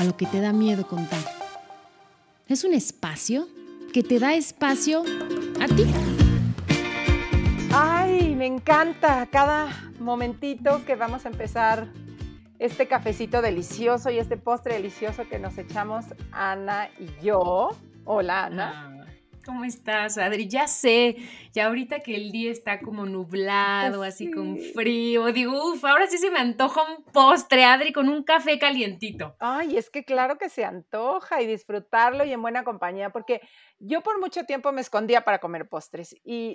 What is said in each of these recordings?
A lo que te da miedo contar. Es un espacio que te da espacio a ti. Ay, me encanta cada momentito que vamos a empezar este cafecito delicioso y este postre delicioso que nos echamos Ana y yo. Hola, Ana. ¿Cómo estás, Adri? Ya sé, ya ahorita que el día está como nublado, así con frío, digo, uff, ahora sí se me antoja un postre, Adri, con un café calientito. Ay, es que claro que se antoja y disfrutarlo y en buena compañía, porque yo por mucho tiempo me escondía para comer postres y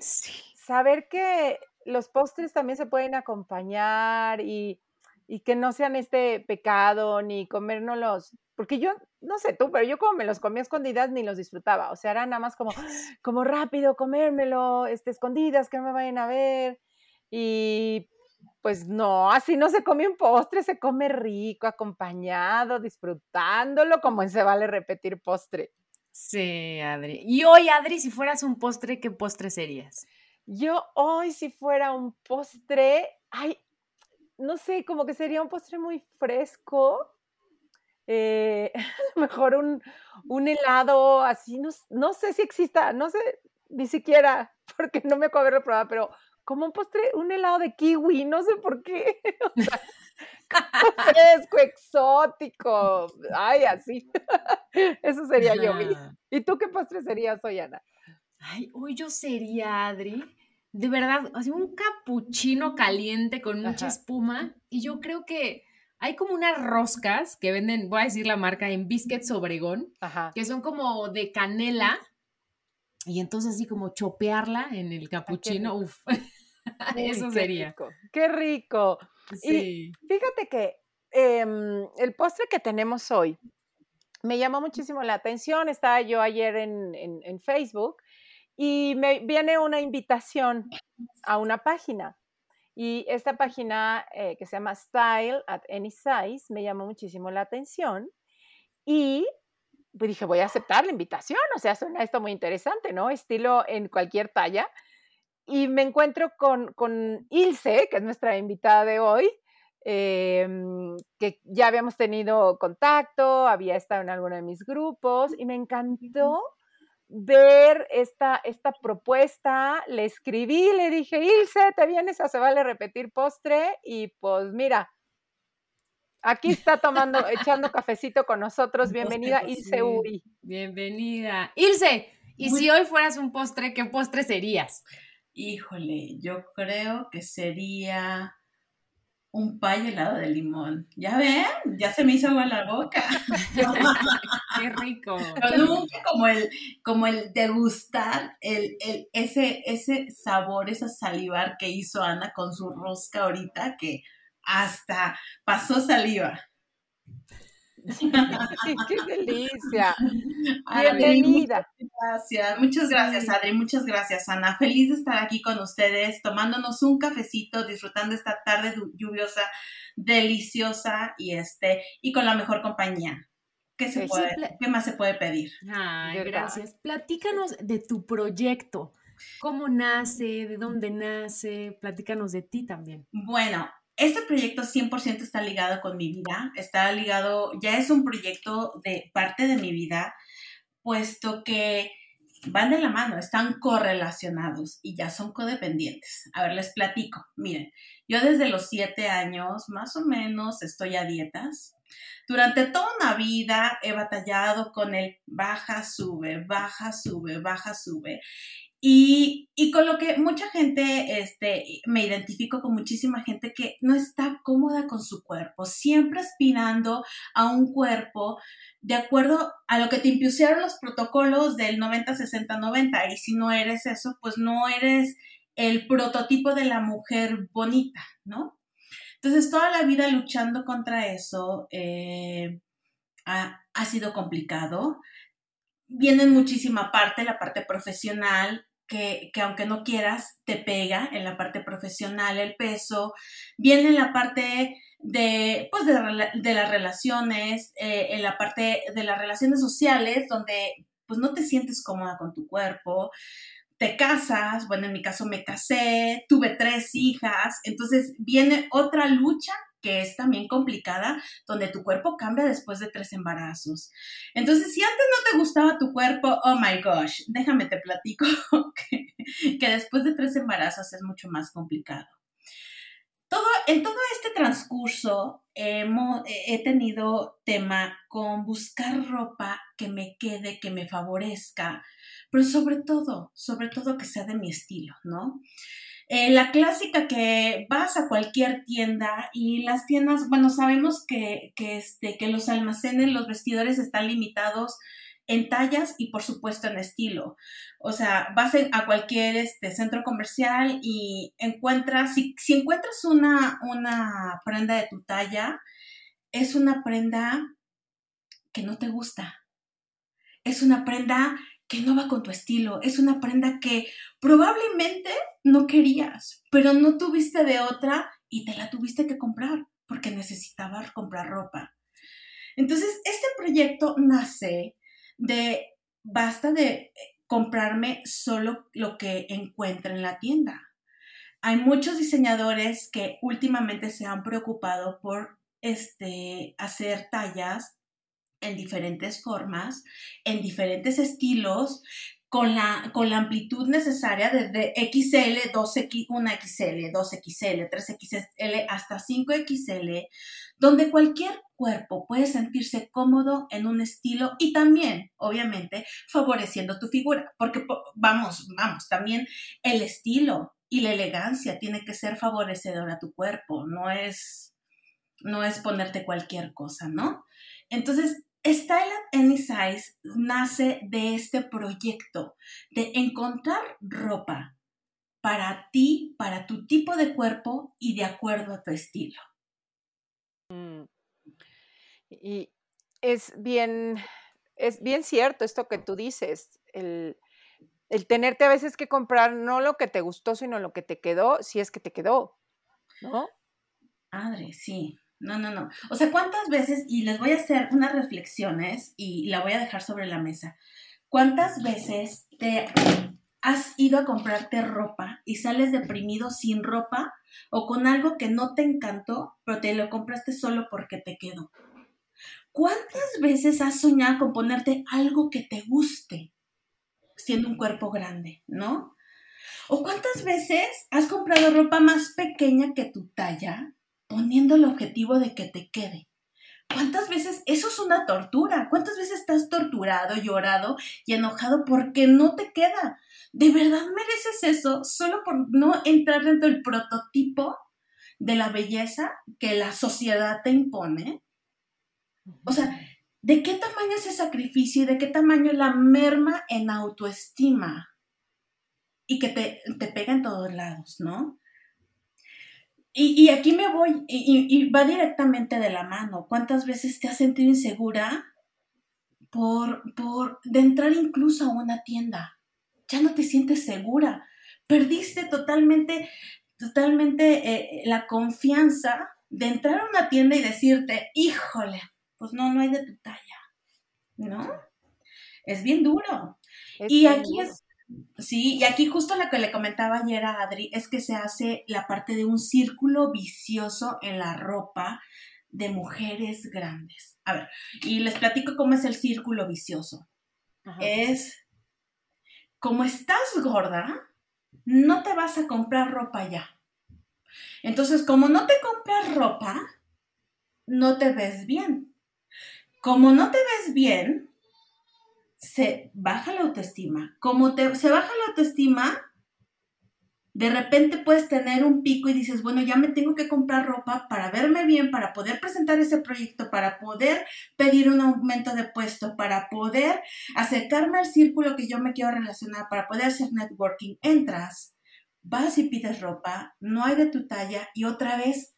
saber que los postres también se pueden acompañar y, y que no sean este pecado ni comérnoslos porque yo, no sé tú, pero yo como me los comía escondidas ni los disfrutaba. O sea, era nada más como, como rápido comérmelo, este, escondidas, que no me vayan a ver. Y pues no, así no se come un postre, se come rico, acompañado, disfrutándolo, como se vale repetir postre. Sí, Adri. Y hoy, Adri, si fueras un postre, ¿qué postre serías? Yo hoy, si fuera un postre, ay, no sé, como que sería un postre muy fresco, eh, mejor un, un, helado así, no, no, sé si exista, no sé ni siquiera, porque no me acuerdo haberlo probado, pero como un postre, un helado de kiwi, no sé por qué. fresco, exótico, ay, así. Eso sería yo. ¿Y tú qué postre serías hoy, Ana? Ay, hoy yo sería, Adri, de verdad, así un capuchino caliente con mucha espuma, y yo creo que hay como unas roscas que venden, voy a decir la marca, en Biscuits Obregón, que son como de canela. Y entonces así como chopearla en el capuchino, uff, eso sería. Rico, qué rico. Sí. Y fíjate que em, el postre que tenemos hoy me llamó muchísimo la atención. Estaba yo ayer en, en Facebook y me viene una invitación a una página y esta página eh, que se llama Style at Any Size me llamó muchísimo la atención y pues dije, voy a aceptar la invitación, o sea, suena esto muy interesante, ¿no? Estilo en cualquier talla. Y me encuentro con, con Ilse, que es nuestra invitada de hoy, em, que ya habíamos tenido contacto, había estado en alguno de mis grupos y me encantó ver esta, esta propuesta, le escribí, le dije, Ilse, ¿te vienes a Se Vale Repetir Postre? Y pues mira, aquí está tomando, echando cafecito con nosotros. Bienvenida, Ilse Uri. Bienvenida. Ilse, y si hoy fueras un postre, ¿qué postre serías? Híjole, yo creo que sería un pay helado de limón. ¿Ya ven? Ya se me hizo agua la boca. Qué rico. Pero nunca como el, como el degustar el, el, ese, ese sabor, esa salivar que hizo Ana con su rosca ahorita, que hasta pasó saliva. ¡Qué delicia! Bienvenida. Muchas gracias, muchas gracias, Adri, muchas gracias, Ana. Feliz de estar aquí con ustedes, tomándonos un cafecito, disfrutando esta tarde lluviosa, deliciosa y este, y con la mejor compañía. ¿Qué, se puede, ¿Qué más se puede pedir? Ay, gracias. Platícanos de tu proyecto. ¿Cómo nace? ¿De dónde nace? Platícanos de ti también. Bueno, este proyecto 100% está ligado con mi vida, está ligado, ya es un proyecto de parte de mi vida, puesto que van de la mano, están correlacionados y ya son codependientes. A ver, les platico. Miren, yo desde los siete años, más o menos, estoy a dietas. Durante toda una vida he batallado con el baja, sube, baja, sube, baja, sube. Y, con lo que mucha gente, este, me identifico con muchísima gente que no está cómoda con su cuerpo, siempre aspirando a un cuerpo de acuerdo a lo que te impusieron los protocolos del 90, 60, 90. Y si no eres eso, pues no eres el prototipo de la mujer bonita, ¿no? Entonces, toda la vida luchando contra eso, eh, ha sido complicado. Viene en muchísima parte, la parte profesional, que, aunque no quieras, te pega en la parte profesional el peso. Viene en la parte de, pues de, las relaciones, eh, en la parte de las relaciones sociales, donde pues no te sientes cómoda con tu cuerpo te casas, bueno, en mi caso me casé, tuve tres hijas, entonces viene otra lucha que es también complicada, donde tu cuerpo cambia después de tres embarazos. Entonces, si antes no te gustaba tu cuerpo, oh my gosh, déjame te platico que, después de tres embarazos es mucho más complicado. Todo, en todo este transcurso he tenido tema con buscar ropa que me quede, que me favorezca, pero sobre todo, sobre todo que sea de mi estilo, ¿no? Eh, la clásica que vas a cualquier tienda y las tiendas, bueno, sabemos que, que, este, que los almacenes, los vestidores están limitados en tallas y por supuesto en estilo. O sea, vas a cualquier este, centro comercial y encuentras, si, si encuentras una, una prenda de tu talla, es una prenda que no te gusta. Es una prenda que no va con tu estilo. Es una prenda que probablemente no querías, pero no tuviste de otra y te la tuviste que comprar porque necesitabas comprar ropa. Entonces, este proyecto nace de basta de comprarme solo lo que encuentre en la tienda. Hay muchos diseñadores que últimamente se han preocupado por este, hacer tallas en diferentes formas, en diferentes estilos, con la, con la amplitud necesaria desde XL, 2X, 1XL, 2XL, 3XL hasta 5XL, donde cualquier cuerpo puede sentirse cómodo en un estilo y también, obviamente, favoreciendo tu figura, porque vamos, vamos, también el estilo y la elegancia tiene que ser favorecedor a tu cuerpo, no es, no es ponerte cualquier cosa, ¿no? Entonces, Style at Any Size nace de este proyecto de encontrar ropa para ti, para tu tipo de cuerpo y de acuerdo a tu estilo. Mm. Y es bien, es bien cierto esto que tú dices, el, el tenerte a veces que comprar no lo que te gustó, sino lo que te quedó, si es que te quedó, ¿no? Madre, sí. No, no, no. O sea, ¿cuántas veces, y les voy a hacer unas reflexiones y la voy a dejar sobre la mesa, ¿cuántas veces te has ido a comprarte ropa y sales deprimido sin ropa o con algo que no te encantó, pero te lo compraste solo porque te quedó? ¿Cuántas veces has soñado con ponerte algo que te guste siendo un cuerpo grande, no? ¿O cuántas veces has comprado ropa más pequeña que tu talla poniendo el objetivo de que te quede. ¿Cuántas veces eso es una tortura? ¿Cuántas veces estás torturado, llorado y enojado porque no te queda? ¿De verdad mereces eso solo por no entrar dentro del prototipo de la belleza que la sociedad te impone? O sea, ¿de qué tamaño es ese sacrificio y de qué tamaño la merma en autoestima? Y que te, te pega en todos lados, ¿no? Y, aquí me voy, y, va directamente de la mano. ¿Cuántas veces te has sentido insegura por, por de entrar incluso a una tienda? Ya no te sientes segura. Perdiste totalmente, totalmente eh, la confianza de entrar a una tienda y decirte, híjole, pues no, no hay de tu talla. ¿No? Es bien duro. y aquí es, Sí, y aquí justo lo que le comentaba ayer a Adri es que se hace la parte de un círculo vicioso en la ropa de mujeres grandes. A ver, y les platico cómo es el círculo vicioso. Es, como estás gorda, no te vas a comprar ropa ya. Entonces, como no te compras ropa, no te ves bien. Como no te ves bien, se baja la autoestima. Como te, se baja la autoestima, de repente puedes tener un pico y dices, bueno, ya me tengo que comprar ropa para verme bien, para poder presentar ese proyecto, para poder pedir un aumento de puesto, para poder acercarme al círculo que yo me quiero relacionar, para poder hacer networking. Entras, vas y pides ropa, no hay de tu talla y otra vez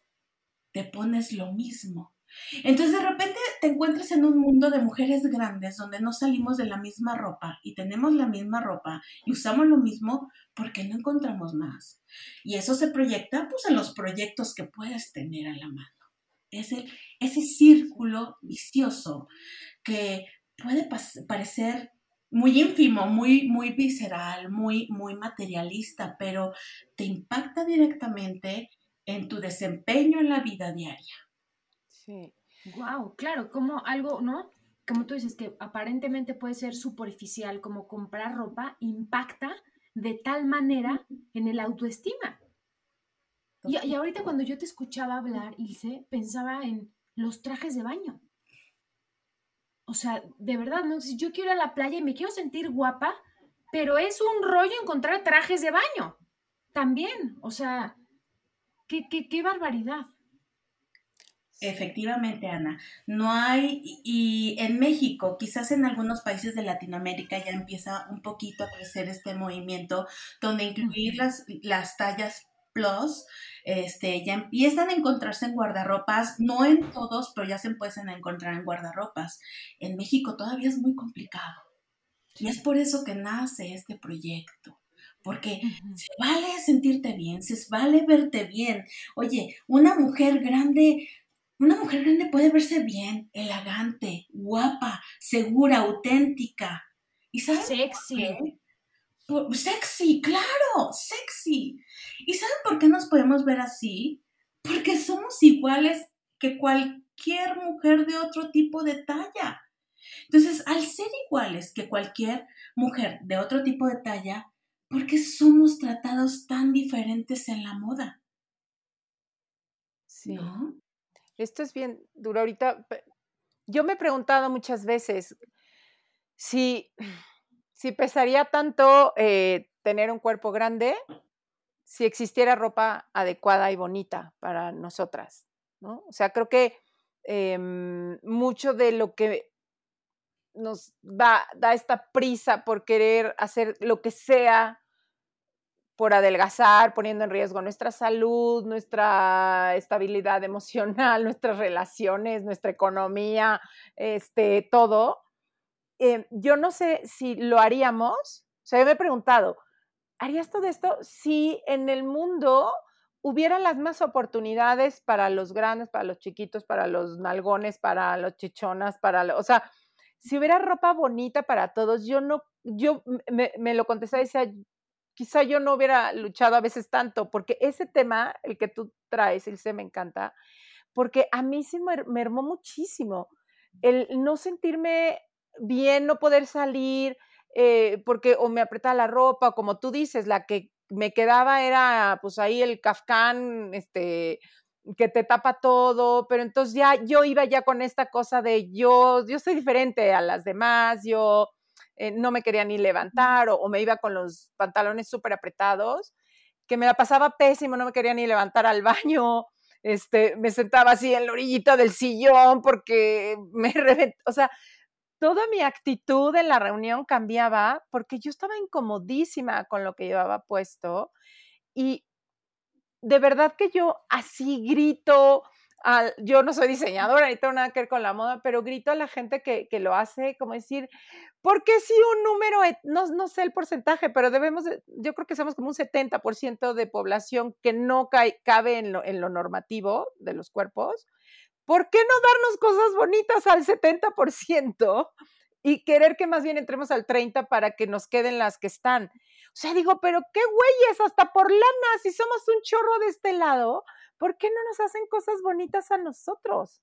te pones lo mismo. Entonces de repente te encuentras en un mundo de mujeres grandes donde no salimos de la misma ropa y tenemos la misma ropa y usamos lo mismo porque no encontramos más. Y eso se proyecta pues en los proyectos que puedes tener a la mano. Es ese círculo vicioso que puede parecer muy ínfimo, muy, muy visceral, muy, muy materialista, pero te impacta directamente en tu desempeño en la vida diaria. Sí. Wow, claro, como algo, ¿no? Como tú dices, que aparentemente puede ser superficial, como comprar ropa, impacta de tal manera en el autoestima. Y, y ahorita cuando yo te escuchaba hablar, Ilse, pensaba en los trajes de baño. O sea, de verdad, ¿no? Si yo quiero ir a la playa y me quiero sentir guapa, pero es un rollo encontrar trajes de baño. También, o sea, qué, qué, qué barbaridad. Efectivamente, Ana. No hay, y en México, quizás en algunos países de Latinoamérica ya empieza un poquito a crecer este movimiento donde incluir las, las tallas plus este, ya empiezan a encontrarse en guardarropas, no en todos, pero ya se empiezan a encontrar en guardarropas. En México todavía es muy complicado. Y es por eso que nace este proyecto. Porque se vale sentirte bien, se vale verte bien. Oye, una mujer grande, una mujer grande puede verse bien, elegante, guapa, segura, auténtica. ¿Y sabes Sexy. Sexy, claro, sexy. ¿Y saben por qué nos podemos ver así? Porque somos iguales que cualquier mujer de otro tipo de talla. Entonces, al ser iguales que cualquier mujer de otro tipo de talla, ¿por qué somos tratados tan diferentes en la moda? Sí. Esto es bien duro. Ahorita, yo me he preguntado muchas veces si si pesaría tanto eh, tener un cuerpo grande si existiera ropa adecuada y bonita para nosotras, ¿no? O sea, creo que em, mucho de lo que nos da, da esta prisa por querer hacer lo que sea por adelgazar, poniendo en riesgo nuestra salud, nuestra estabilidad emocional, nuestras relaciones, nuestra economía, este, todo, Em, yo no sé si lo haríamos, o sea, yo me he preguntado, ¿harías todo esto si en el mundo hubiera las más oportunidades para los grandes, para los chiquitos, para los nalgones, para los chichonas, para, o sea, si hubiera ropa bonita para todos, yo no, yo me, me lo contesté y decía, quizá yo no hubiera luchado a veces tanto, porque ese tema, el que tú traes, el se me encanta, porque a mí sí me, me hermó muchísimo el no sentirme bien no poder salir eh, porque o me apretaba la ropa, como tú dices, la que me quedaba era pues ahí el kafkán, este, que te tapa todo, pero entonces ya yo iba ya con esta cosa de yo, yo soy diferente a las demás, yo eh, no me quería ni levantar o, me iba con los pantalones súper apretados, que me la pasaba pésimo, no me quería ni levantar al baño, este, me sentaba así en la orillita del sillón porque me reventó, o sea, toda mi actitud en la reunión cambiaba porque yo estaba incomodísima con lo que llevaba puesto y de verdad que yo así grito, yo no soy diseñadora ni tengo nada que ver con la moda, pero grito a la gente que, lo hace, como decir, porque si un número, no, no sé el porcentaje, pero debemos, yo creo que somos como un 70% de población que no cabe en lo, en lo normativo de los cuerpos, ¿por qué no darnos cosas bonitas al 70% y querer que más bien entremos al 30% para que nos queden las que están? O sea, digo, pero qué güeyes, hasta por lana, si somos un chorro de este lado, ¿por qué no nos hacen cosas bonitas a nosotros?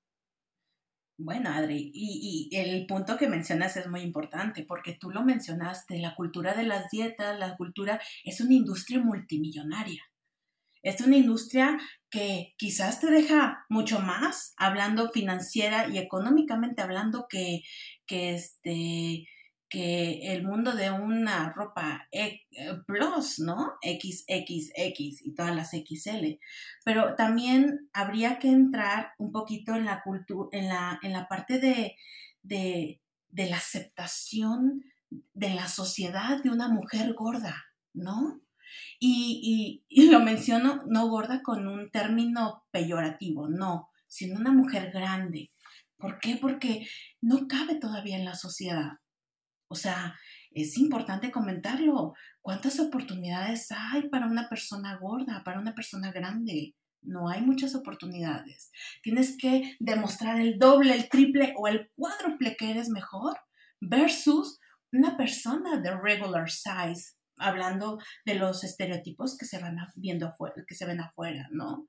Bueno, Adri, y, y, el punto que mencionas es muy importante, porque tú lo mencionaste, la cultura de las dietas, la cultura es una industria multimillonaria. Es una industria que quizás te deja mucho más hablando financiera y económicamente hablando que, que, este, que el mundo de una ropa e, plus, ¿no? XXX y todas las XL. Pero también habría que entrar un poquito en la cultura, en la, en la parte de, de, la aceptación de la sociedad de una mujer gorda, ¿no? Y, lo menciono no gorda con un término peyorativo, no, sino una mujer grande. ¿Por qué? Porque no cabe todavía en la sociedad. O sea, es importante comentarlo. ¿Cuántas oportunidades hay para una persona gorda, para una persona grande? No hay muchas oportunidades. Tienes que demostrar el doble, el triple o el cuádruple que eres mejor versus una persona de regular size, hablando de los estereotipos que se van viendo afuera, que se ven afuera, ¿no?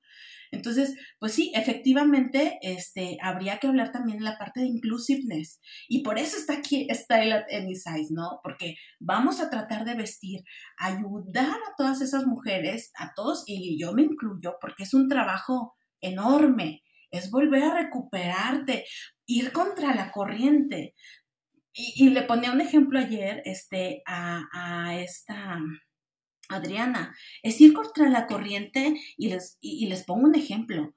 Entonces, pues sí, efectivamente, este, habría que hablar también de la parte de inclusiveness. Y por eso está aquí Style at Any Size, ¿no? Porque vamos a tratar de vestir, ayudar a todas esas mujeres, a todos, y yo me incluyo, porque es un trabajo enorme, es volver a recuperarte, ir contra la corriente. Y, le ponía un ejemplo ayer este, a, esta Adriana, es ir contra la corriente y les, y les pongo un ejemplo.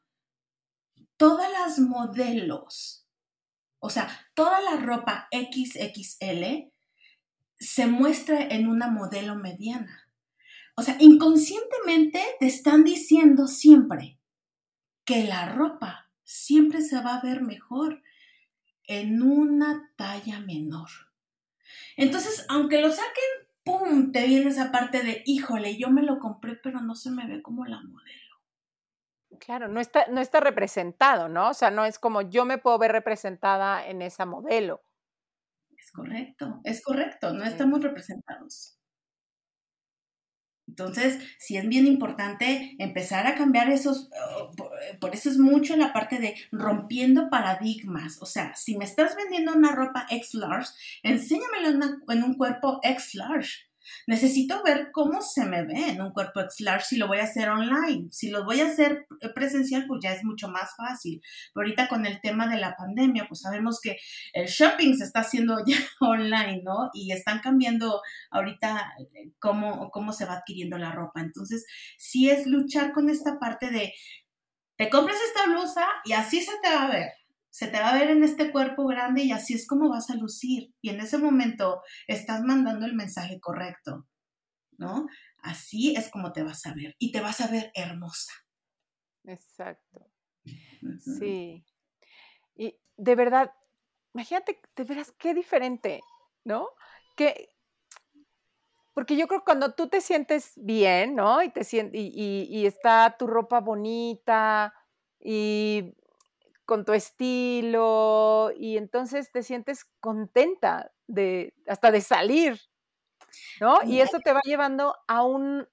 Todas las modelos, o sea, toda la ropa XXL se muestra en una modelo mediana. O sea, inconscientemente te están diciendo siempre que la ropa siempre se va a ver mejor en una talla menor. Entonces, aunque lo saquen, ¡pum! Te viene esa parte de, híjole, yo me lo compré, pero no se me ve como la modelo. Claro, no está, no está representado, ¿no? O sea, no es como yo me puedo ver representada en esa modelo. Es correcto, es correcto, no estamos representados. Entonces, sí es bien importante empezar a cambiar esos, oh, por eso es mucho la parte de rompiendo paradigmas. O sea, si me estás vendiendo una ropa X large, enséñamela en un cuerpo X large. Necesito ver cómo se me ve en un cuerpo X-Large si lo voy a hacer online. Si lo voy a hacer presencial, pues ya es mucho más fácil. Pero ahorita con el tema de la pandemia, pues sabemos que el shopping se está haciendo ya online, ¿no? Y están cambiando ahorita eh, cómo, cómo se va adquiriendo la ropa. Entonces, sí es luchar con esta parte de, te compras esta blusa y así se te va a ver se te va a ver en este cuerpo grande y así es como vas a lucir. Y en ese momento estás mandando el mensaje correcto, ¿no? Así es como te vas a ver y te vas a ver hermosa. Exacto. Sí. Y de verdad, imagínate, de veras, qué diferente, ¿no? Que, porque yo creo que cuando tú te sientes bien, ¿no? Y, te y, y está tu ropa bonita y con tu estilo y entonces te sientes contenta de hasta de salir, ¿no? Y eso te va llevando a un,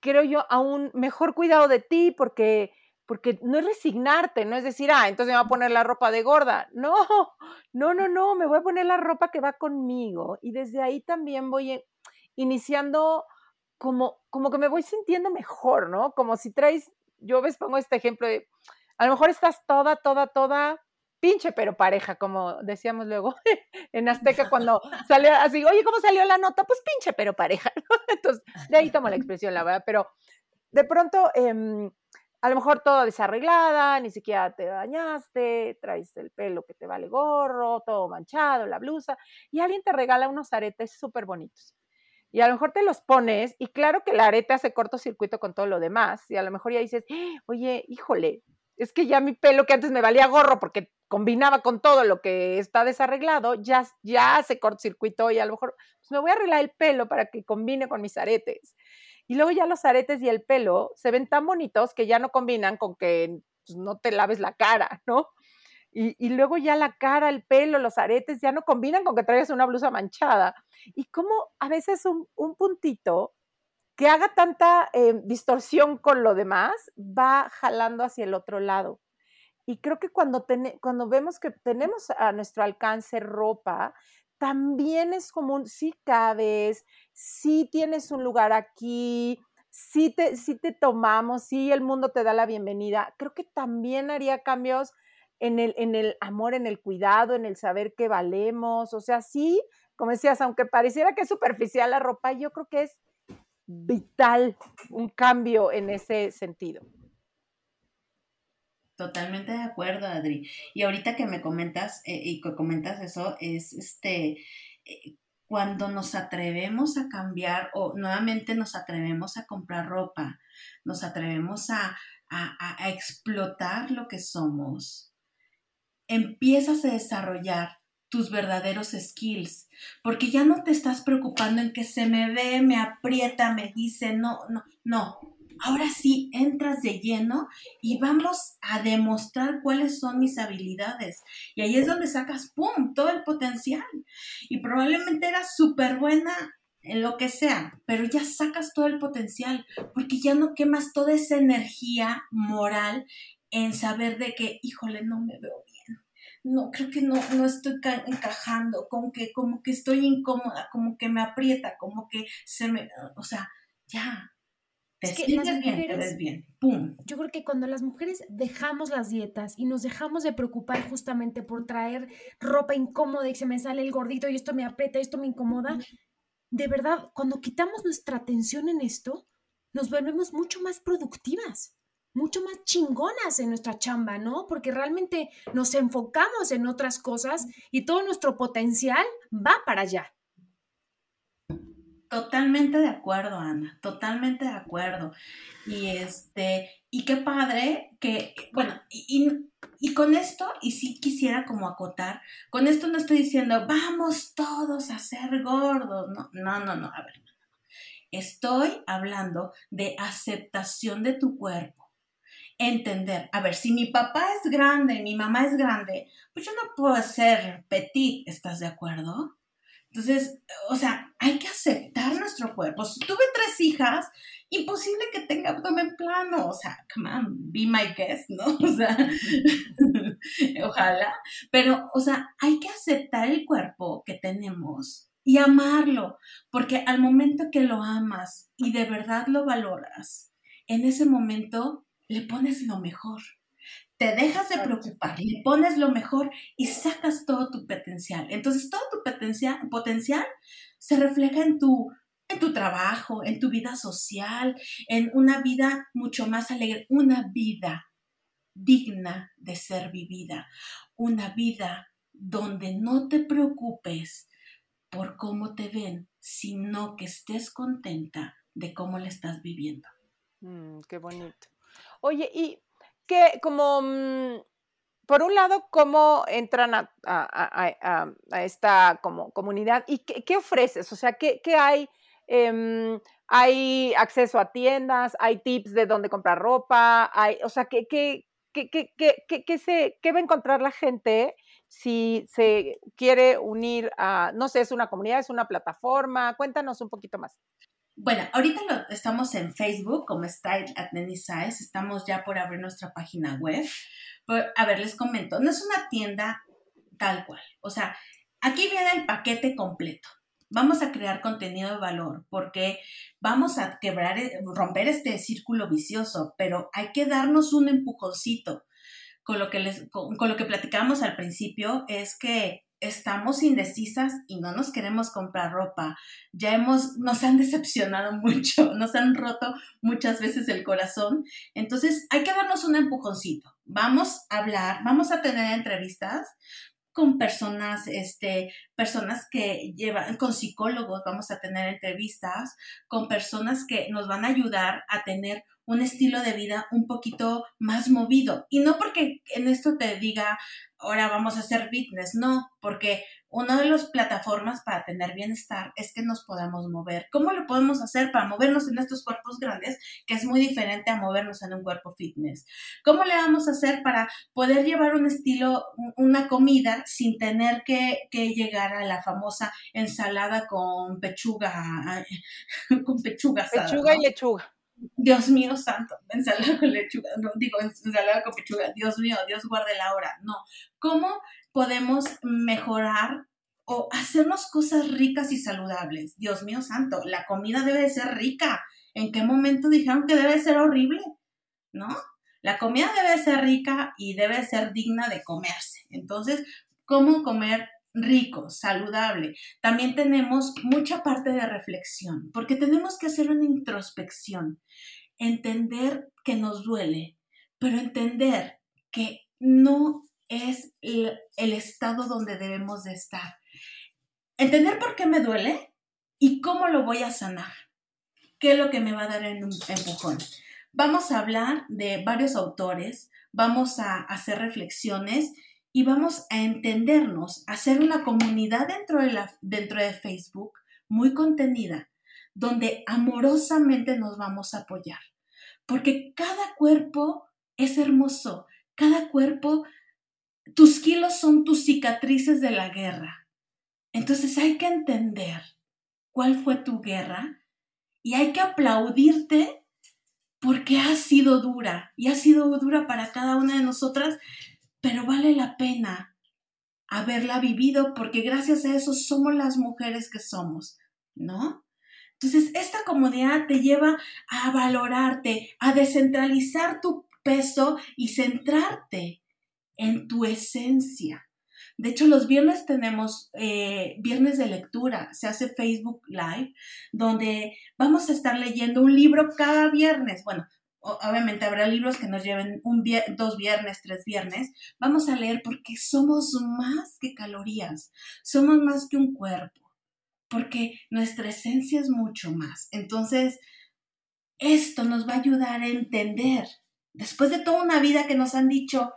creo yo, a un mejor cuidado de ti porque porque no es resignarte, no es decir, ah, entonces me voy a poner la ropa de gorda. No, no, no, no, me voy a poner la ropa que va conmigo. Y desde ahí también voy eh, iniciando como, como que me voy sintiendo mejor, ¿no? Como si traes, yo ves, pongo este ejemplo de, a lo mejor estás toda, toda, toda pinche pero pareja, como decíamos luego en Azteca cuando salió así, oye, ¿cómo salió la nota? Pues pinche pero pareja, Entonces, de ahí tomo la expresión, la verdad, pero de pronto, em, a lo mejor toda desarreglada, ni siquiera te bañaste, traes el pelo que te vale gorro, todo manchado, la blusa, y alguien te regala unos aretes súper bonitos. Y a lo mejor te los pones, y claro que la arete hace cortocircuito con todo lo demás, y a lo mejor ya dices, oye, híjole, es que ya mi pelo que antes me valía gorro porque combinaba con todo lo que está desarreglado, ya, ya se cortocircuitó y a lo mejor pues me voy a arreglar el pelo para que combine con mis aretes. Y luego ya los aretes y el pelo se ven tan bonitos que ya no combinan con que pues, no te laves la cara, ¿no? Y, y, luego ya la cara, el pelo, los aretes ya no combinan con que traigas una blusa manchada. Y como a veces un, un puntito que haga tanta eh, distorsión con lo demás, va jalando hacia el otro lado. Y creo que cuando, cuando vemos que tenemos a nuestro alcance ropa, también es común, si cabes, si tienes un lugar aquí, si te, si te tomamos, si el mundo te da la bienvenida, creo que también haría cambios en el, en el amor, en el cuidado, en el saber que valemos. O sea, sí, como decías, aunque pareciera que es superficial la ropa, yo creo que es vital un cambio en ese sentido. Totalmente de acuerdo, Adri. Y ahorita que me comentas eh, y que comentas eso, es este, eh, cuando nos atrevemos a cambiar o nuevamente nos atrevemos a comprar ropa, nos atrevemos a, a, explotar lo que somos, empiezas a desarrollar tus verdaderos skills, porque ya no te estás preocupando en que se me ve, me aprieta, me dice, no, no, no, ahora sí entras de lleno y vamos a demostrar cuáles son mis habilidades. Y ahí es donde sacas, ¡pum!, todo el potencial. Y probablemente eras súper buena en lo que sea, pero ya sacas todo el potencial, porque ya no quemas toda esa energía moral en saber de que, híjole, no me veo bien. No, creo que no, no estoy encajando, como que, como que estoy incómoda, como que me aprieta, como que se me, o sea, ya, es que las mujeres, bien, ¡Pum! Yo creo que cuando las mujeres dejamos las dietas y nos dejamos de preocupar justamente por traer ropa incómoda y se me sale el gordito y esto me aprieta, esto me incomoda, de verdad, cuando quitamos nuestra atención en esto, nos volvemos mucho más productivas, mucho más chingonas en nuestra chamba, ¿no? Porque realmente nos enfocamos en otras cosas y todo nuestro potencial va para allá. Totalmente de acuerdo, Ana, totalmente de acuerdo. Y este, y qué padre que, bueno, y, con esto, y sí quisiera como acotar, con esto no estoy diciendo, vamos todos a ser gordos, no, no, no, no, a ver, estoy hablando de aceptación de tu cuerpo. Entender, a ver, si mi papá es grande mi mamá es grande, pues yo no puedo ser petit, ¿estás de acuerdo? Entonces, o sea, hay que aceptar nuestro cuerpo. Si tuve tres hijas, imposible que tenga abdomen plano. O sea, come on, be my guest, ¿no? O sea, ojalá. Pero, o sea, hay que aceptar el cuerpo que tenemos y amarlo, porque al momento que lo amas y de verdad lo valoras, en ese momento le pones lo mejor te dejas de preocupar, le pones lo mejor y sacas todo tu potencial. Entonces, todo tu potencial, potencial se refleja en tu, en tu trabajo, en tu vida social, en una vida mucho más alegre, una vida digna de ser vivida, una vida donde no te preocupes por cómo te ven, sino que estés contenta de cómo la estás viviendo. Mm, qué bonito. Oye, y que como, mm, por un lado, cómo entran a, esta como comunidad y qué, ofreces, o sea, qué, hay. Em, hay acceso a tiendas, hay tips de dónde comprar ropa, hay, o sea, ¿qué, qué, qué, qué, se, qué va a encontrar la gente si se quiere unir a, no sé, es una comunidad, es una plataforma? Cuéntanos un poquito más. Bueno, ahorita lo, estamos en Facebook como Style at Any Size, estamos ya por abrir nuestra página web. a ver, les comento, no es una tienda tal cual, o sea, aquí viene el paquete completo. Vamos a crear contenido de valor porque vamos a quebrar, eh, romper este círculo vicioso, pero hay que darnos un empujoncito. Con lo que, les, con lo que platicamos al principio es que estamos indecisas y no nos queremos comprar ropa. Ya hemos, nos han decepcionado mucho, nos han roto muchas veces el corazón. Entonces hay que darnos un empujoncito. Vamos a hablar, vamos a tener entrevistas con personas, este, personas que llevan, con psicólogos, vamos a tener entrevistas, con personas que nos van a ayudar a tener un estilo de vida un poquito más movido. Y no porque en esto te diga, ahora vamos a hacer fitness, no, porque una de las plataformas para tener bienestar es que nos podamos mover. ¿Cómo lo podemos hacer para movernos en estos cuerpos grandes, que es muy diferente a movernos en un cuerpo fitness? ¿Cómo le vamos a hacer para poder llevar un estilo, una comida sin tener que, llegar a la famosa ensalada con pechuga, con pechuga Pechuga y lechuga. Dios mío santo, ensalada con lechuga, no digo ensalada con pechuga, Dios mío, Dios guarde la hora, no. ¿Cómo podemos mejorar o hacernos cosas ricas y saludables? Dios mío santo, la comida debe de ser rica. ¿En qué momento dijeron que debe ser horrible? ¿No? La comida debe ser rica y debe ser digna de comerse. Entonces, ¿cómo comer rico, saludable. También tenemos mucha parte de reflexión, porque tenemos que hacer una introspección, entender que nos duele, pero entender que no es el, estado donde debemos de estar. entender por qué me duele y cómo lo voy a sanar. ¿Qué es lo que me va a dar un empujón? Vamos a hablar de varios autores, vamos a hacer reflexiones y vamos a entendernos, a hacer una comunidad dentro de, la, dentro de Facebook muy contenida, donde amorosamente nos vamos a apoyar. Porque cada cuerpo es hermoso, cada cuerpo, tus kilos son tus cicatrices de la guerra. Entonces hay que entender cuál fue tu guerra y hay que aplaudirte porque ha sido dura y ha sido dura para cada una de nosotras, pero vale la pena haberla vivido porque gracias a eso somos las mujeres que somos, ¿no? Entonces, esta comunidad te lleva a valorarte, a descentralizar tu peso y centrarte en tu esencia. De hecho, los viernes tenemos eh, viernes de lectura, se hace Facebook Live, donde vamos a estar leyendo un libro cada viernes. Bueno, obviamente habrá libros que nos lleven un dos viernes, tres viernes. Vamos a leer porque somos más que calorías, somos más que un cuerpo, porque nuestra esencia es mucho más. Entonces, esto nos va a ayudar a entender, después de toda una vida que nos han dicho,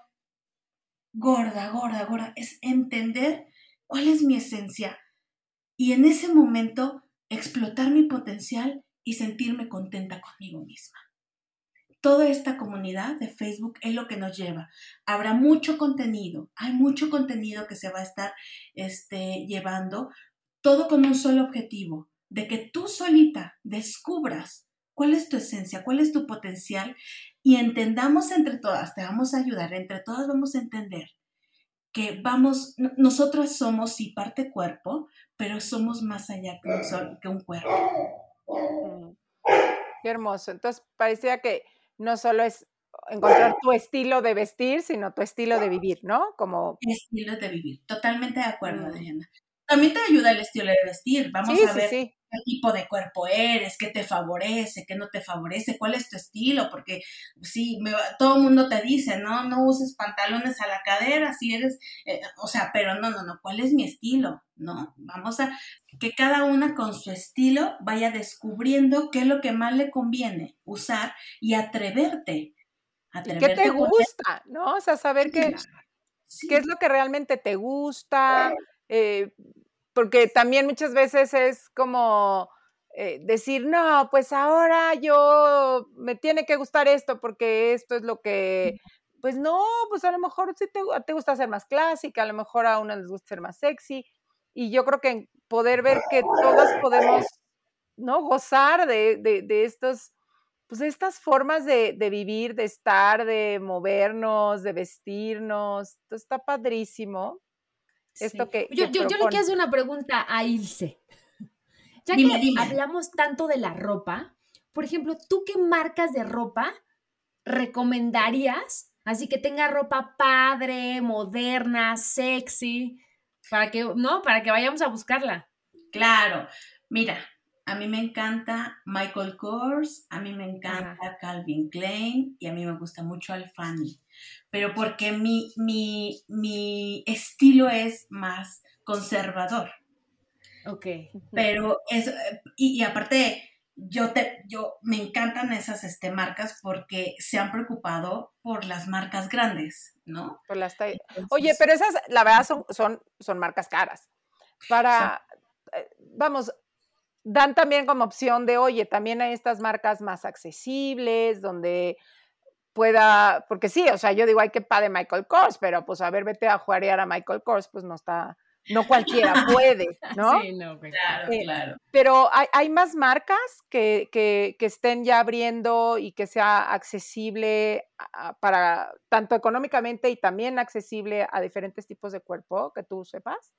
gorda, gorda, gorda, es entender cuál es mi esencia y en ese momento explotar mi potencial y sentirme contenta conmigo misma. Toda esta comunidad de Facebook es lo que nos lleva. Habrá mucho contenido, hay mucho contenido que se va a estar este, llevando, todo con un solo objetivo, de que tú solita descubras cuál es tu esencia, cuál es tu potencial y entendamos entre todas, te vamos a ayudar, entre todas vamos a entender que vamos, nosotras somos sí parte cuerpo, pero somos más allá que un, que un cuerpo. Mm. Qué hermoso. Entonces, parecía que no solo es encontrar tu estilo de vestir, sino tu estilo de vivir, ¿no? Como... Estilo de vivir. Totalmente de acuerdo. Diana. También te ayuda el estilo de vestir. Vamos a ver qué tipo de cuerpo eres, qué te favorece, qué no te favorece, cuál es tu estilo, porque sí, todo el mundo te dice, no, no uses pantalones a la cadera, si eres, eh, o sea, pero no, no, no, ¿cuál es mi estilo? ¿No? Vamos a que cada una con su estilo vaya descubriendo qué es lo que más le conviene usar y atreverte. atreverte ¿Qué te gusta? ¿No? O sea, saber qué, qué es lo que realmente te gusta, eh, porque también muchas veces es como eh, decir, no, pues ahora yo me tiene que gustar esto porque esto es lo que, pues no, pues a lo mejor sí te, te gusta ser más clásica, a lo mejor a una les gusta ser más sexy, y yo creo que poder ver que todas podemos, ¿no? Gozar de, de, estos, pues de estas formas de, de, vivir, de estar, de movernos, de vestirnos, esto está padrísimo. Esto que, yo, yo, le quiero hacer una pregunta a Ilse. Ya que hablamos tanto de la ropa, por ejemplo, ¿tú qué marcas de ropa recomendarías? Así que tenga ropa padre, moderna, sexy, para que, ¿no? Para que vayamos a buscarla. Claro. Mira, a mí me encanta Michael Kors, a mí me encanta Calvin Klein y a mí me gusta mucho Alfani pero porque mi, mi, mi estilo es más conservador. Ok. Pero es, y, aparte, yo te, yo, me encantan esas este, marcas porque se han preocupado por las marcas grandes, ¿no? Por las Oye, pero esas, la verdad, son, son, son marcas caras. Para, eh, vamos, dan también como opción de, oye, también hay estas marcas más accesibles, donde pueda, porque sí, o sea, yo digo, hay que de Michael Kors, pero pues a ver, vete a jugar a Michael Kors, pues no está, no cualquiera puede, ¿no? Sí, no, pues, claro, eh, claro. Pero hay, hay más marcas que, que, que, estén ya abriendo y que sea accesible para, tanto económicamente y también accesible a diferentes tipos de cuerpo, que tú sepas.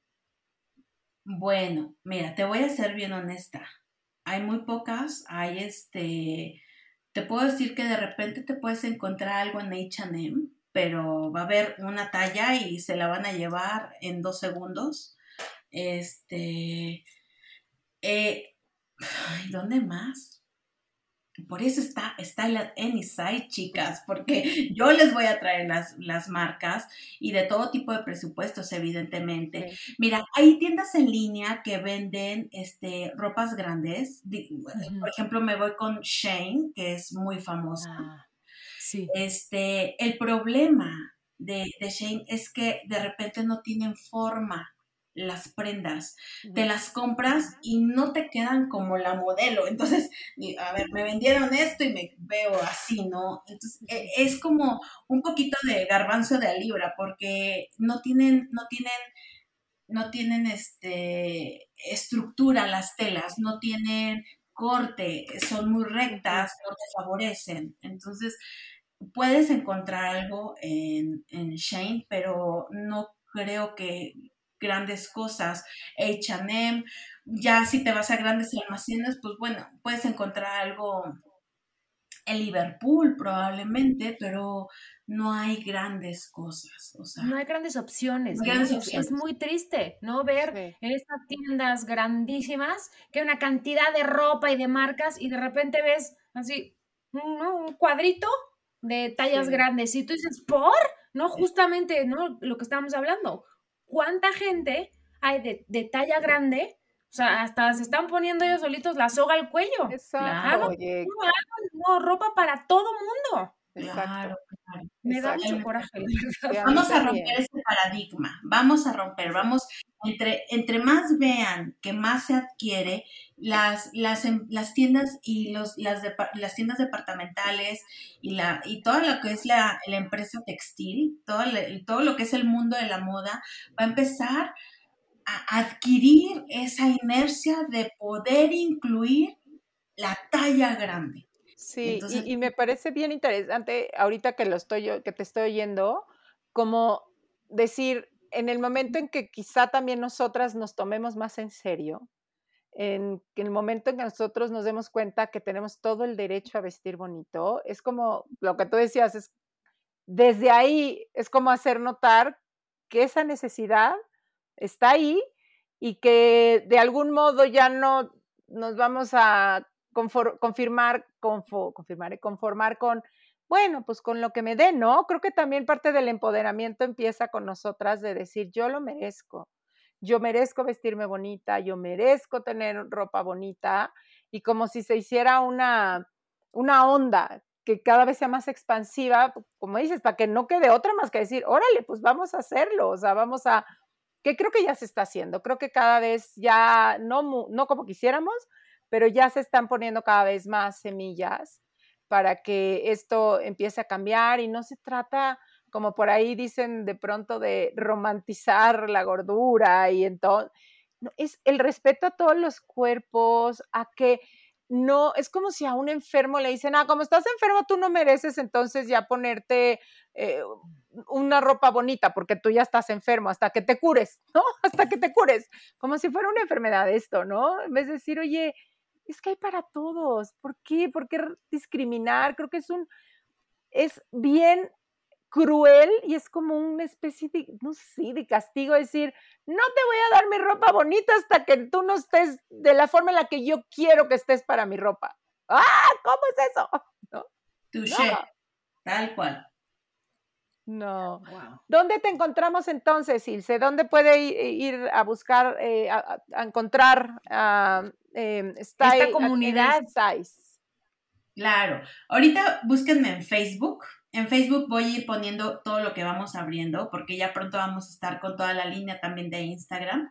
Bueno, mira, te voy a ser bien honesta. Hay muy pocas, hay este, te puedo decir que de repente te puedes encontrar algo en HM, pero va a haber una talla y se la van a llevar en dos segundos. Este. Eh, ¿Dónde más? Por eso está Style Any Side, chicas, porque yo les voy a traer las, las marcas y de todo tipo de presupuestos, evidentemente. Mira, hay tiendas en línea que venden este, ropas grandes. Por ejemplo, me voy con Shane, que es muy famosa. Ah, sí. Este, el problema de, de Shane es que de repente no tienen forma las prendas, te las compras y no te quedan como la modelo. Entonces, a ver, me vendieron esto y me veo así, ¿no? Entonces, e, es como un poquito de garbanzo de libra porque no tienen, no tienen, no tienen este estructura las telas, no tienen corte, son muy rectas, no te favorecen. Entonces, puedes encontrar algo en, en Shane, pero no creo que grandes cosas, HM, ya si te vas a grandes almacenes, pues bueno, puedes encontrar algo en Liverpool probablemente, pero no hay grandes cosas. O sea, no hay grandes opciones. Es, muy triste, ¿no? Ver en estas tiendas grandísimas que hay una cantidad de ropa y de marcas y de repente ves así un cuadrito de tallas grandes y tú dices, ¿por? No, justamente, ¿no? Lo que estábamos hablando cuánta gente hay de, talla grande, o sea, hasta se están poniendo ellos solitos la soga al cuello. Exacto. no, ropa para todo mundo. Claro, Me da mucho coraje. Vamos a romper ese paradigma, vamos a romper, vamos, entre, entre más vean que más se adquiere, las, las, em, las tiendas y los, las, las tiendas departamentales y, la, y todo lo que es la, la empresa textil, todo, todo lo que es el mundo de la moda, va a empezar a adquirir esa inercia de poder incluir la talla grande. Sí, y, me parece bien interesante ahorita que lo estoy que te estoy oyendo, como decir, en el momento en que quizá también nosotras nos tomemos más en serio, en el momento en que nosotros nos demos cuenta que tenemos todo el derecho a vestir bonito, es como lo que tú decías, es desde ahí es como hacer notar que esa necesidad está ahí y que de algún modo ya no nos vamos a confirmar, confirmar y conformar con, bueno, pues con lo que me dé, ¿no? Creo que también parte del empoderamiento empieza con nosotras de decir, yo lo merezco, yo merezco vestirme bonita, yo merezco tener ropa bonita y como si se hiciera una, una onda que cada vez sea más expansiva, como dices, para que no quede otra más que decir, órale, pues vamos a hacerlo, o sea, vamos a, que creo que ya se está haciendo, creo que cada vez ya, no, no como quisiéramos, pero ya se están poniendo cada vez más semillas para que esto empiece a cambiar y no se trata, como por ahí dicen de pronto, de romantizar la gordura y entonces, es el respeto a todos los cuerpos, a que no, es como si a un enfermo le dicen, ah, como estás enfermo, tú no mereces entonces ya ponerte eh, una ropa bonita porque tú ya estás enfermo hasta que te cures, ¿no? Hasta que te cures, como si fuera una enfermedad esto, ¿no? En vez de decir, oye, es que hay para todos. ¿Por qué? ¿Por qué discriminar? Creo que es un, es bien cruel y es como una especie de, no sé, de castigo, decir, no te voy a dar mi ropa bonita hasta que tú no estés de la forma en la que yo quiero que estés para mi ropa. ¡Ah! ¿Cómo es eso? ¿No? tal cual. No. ¿Dónde te encontramos entonces, Ilse? ¿Dónde puede ir, a buscar, eh, a, encontrar eh, esta comunidad? Claro. Ahorita búsquenme en Facebook. En Facebook voy a ir poniendo todo lo que vamos abriendo, porque ya pronto vamos a estar con toda la línea también de Instagram.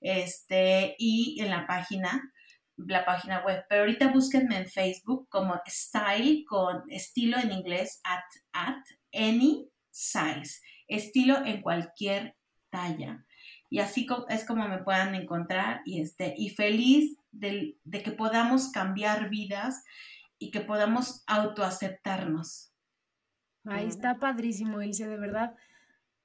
Este, y en la página, la página web. Pero ahorita búsquenme en Facebook como Style con estilo en inglés at at any size, estilo en cualquier talla. Y así es como me puedan encontrar y, este, y feliz de, que podamos cambiar vidas y que podamos autoaceptarnos. Ahí está padrísimo, Ilse, de verdad.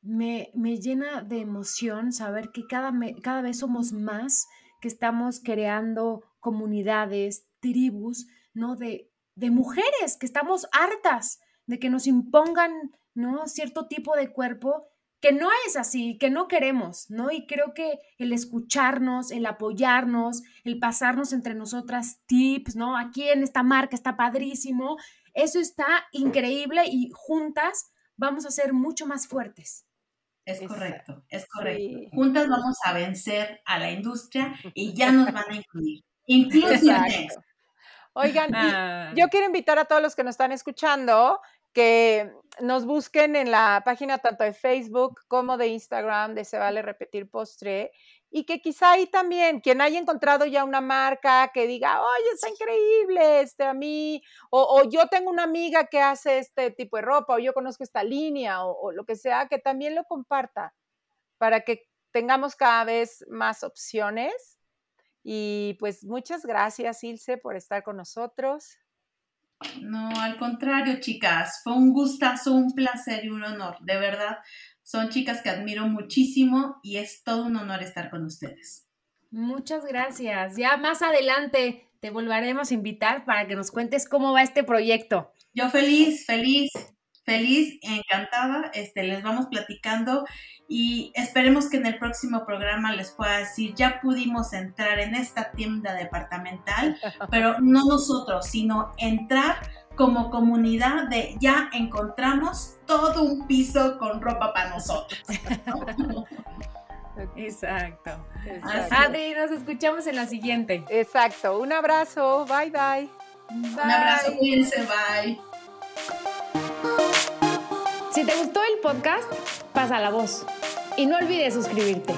Me, me, llena de emoción saber que cada, cada vez somos más, que estamos creando comunidades, tribus, ¿no? De, de mujeres, que estamos hartas de que nos impongan ¿no? Cierto tipo de cuerpo que no es así, que no queremos, ¿no? Y creo que el escucharnos, el apoyarnos, el pasarnos entre nosotras tips, ¿no? Aquí en esta marca está padrísimo, eso está increíble y juntas vamos a ser mucho más fuertes. Es correcto, es correcto. Juntas vamos a vencer a la industria y ya nos van a incluir. Incluso Oigan, ah. yo quiero invitar a todos los que nos están escuchando que nos busquen en la página tanto de Facebook como de Instagram de Se Vale Repetir Postre y que quizá ahí también quien haya encontrado ya una marca que diga, oye, está increíble, este, a mí, o, yo tengo una amiga que hace este tipo de ropa, o yo conozco esta línea, o, o lo que sea, que también lo comparta para que tengamos cada vez más opciones. Y pues muchas gracias, Ilse, por estar con nosotros. No, al contrario, chicas, fue un gustazo, un placer y un honor, de verdad. Son chicas que admiro muchísimo y es todo un honor estar con ustedes. Muchas gracias. Ya más adelante te volveremos a invitar para que nos cuentes cómo va este proyecto. Yo feliz, feliz feliz, encantada, este, les vamos platicando y esperemos que en el próximo programa les pueda decir, ya pudimos entrar en esta tienda departamental, pero no nosotros, sino entrar como comunidad de ya encontramos todo un piso con ropa para nosotros. Exacto. Adri, nos escuchamos en la siguiente. Exacto. Un abrazo. Bye, bye. Un abrazo. Cuídense. Bye. Si te gustó el podcast, pasa la voz y no olvides suscribirte.